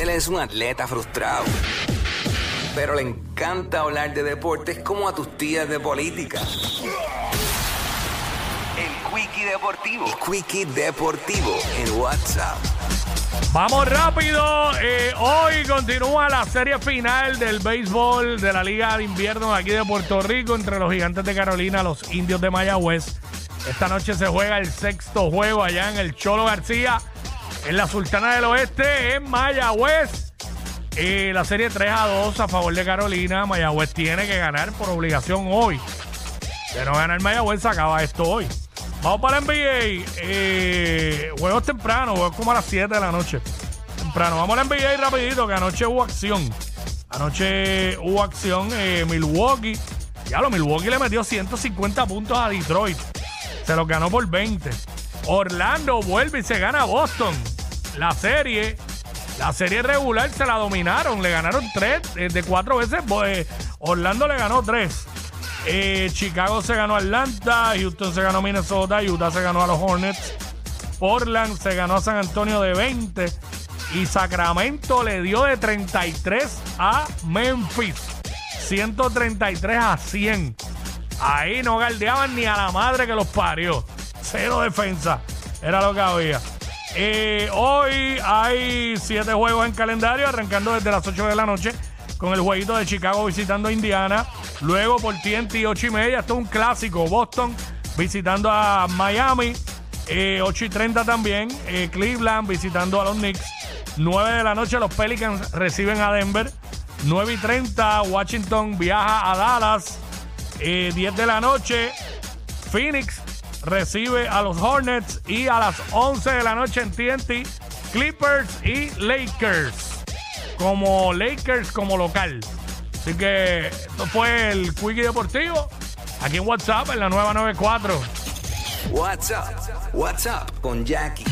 Él es un atleta frustrado. Pero le encanta hablar de deportes como a tus tías de política. El Quickie Deportivo. El Quickie Deportivo en WhatsApp. Vamos rápido. eh, hoy continúa la serie final del béisbol de la Liga de Invierno de aquí de Puerto Rico entre los gigantes de Carolina, los indios de Mayagüez. Esta noche se juega el sexto juego allá en el Cholo García, en la Sultana del Oeste, en Mayagüez. Eh, la serie 3 a 2 a favor de Carolina. Mayagüez tiene que ganar por obligación hoy. De no ganar Mayagüez, se acaba esto hoy. Vamos para la NBA. Eh, juegos temprano, juegos como a las 7 de la noche. Temprano. Vamos a la NBA rapidito, que anoche hubo acción. Anoche hubo acción eh, Milwaukee. Ya lo Milwaukee le metió 150 puntos a Detroit. Se los ganó por 20. Orlando vuelve y se gana a Boston. La serie, la serie regular se la dominaron. Le ganaron 3 de 4 veces. pues, Orlando le ganó 3. Eh, Chicago se ganó Atlanta, Houston se ganó a Minnesota, Utah se ganó a los Hornets, Portland se ganó a San Antonio de 20 y Sacramento le dio de 33 a Memphis. 133 a 100. Ahí no galdeaban ni a la madre que los parió. Cero defensa. Era lo que había. Eh, hoy hay siete juegos en calendario, arrancando desde las 8 de la noche con el jueguito de Chicago visitando a Indiana. Luego por TNT 8 y media, esto es un clásico. Boston visitando a Miami. Eh, 8 y 30 también. eh, Cleveland visitando a los Knicks. 9 de la noche los Pelicans reciben a Denver. 9 y 30 Washington viaja a Dallas. Eh, 10 de la noche Phoenix recibe a los Hornets. Y a las 11 de la noche en TNT Clippers y Lakers como Lakers como local. Así que esto fue el Quickie Deportivo aquí en WhatsApp en la nueva 94. WhatsApp. WhatsApp con Jackie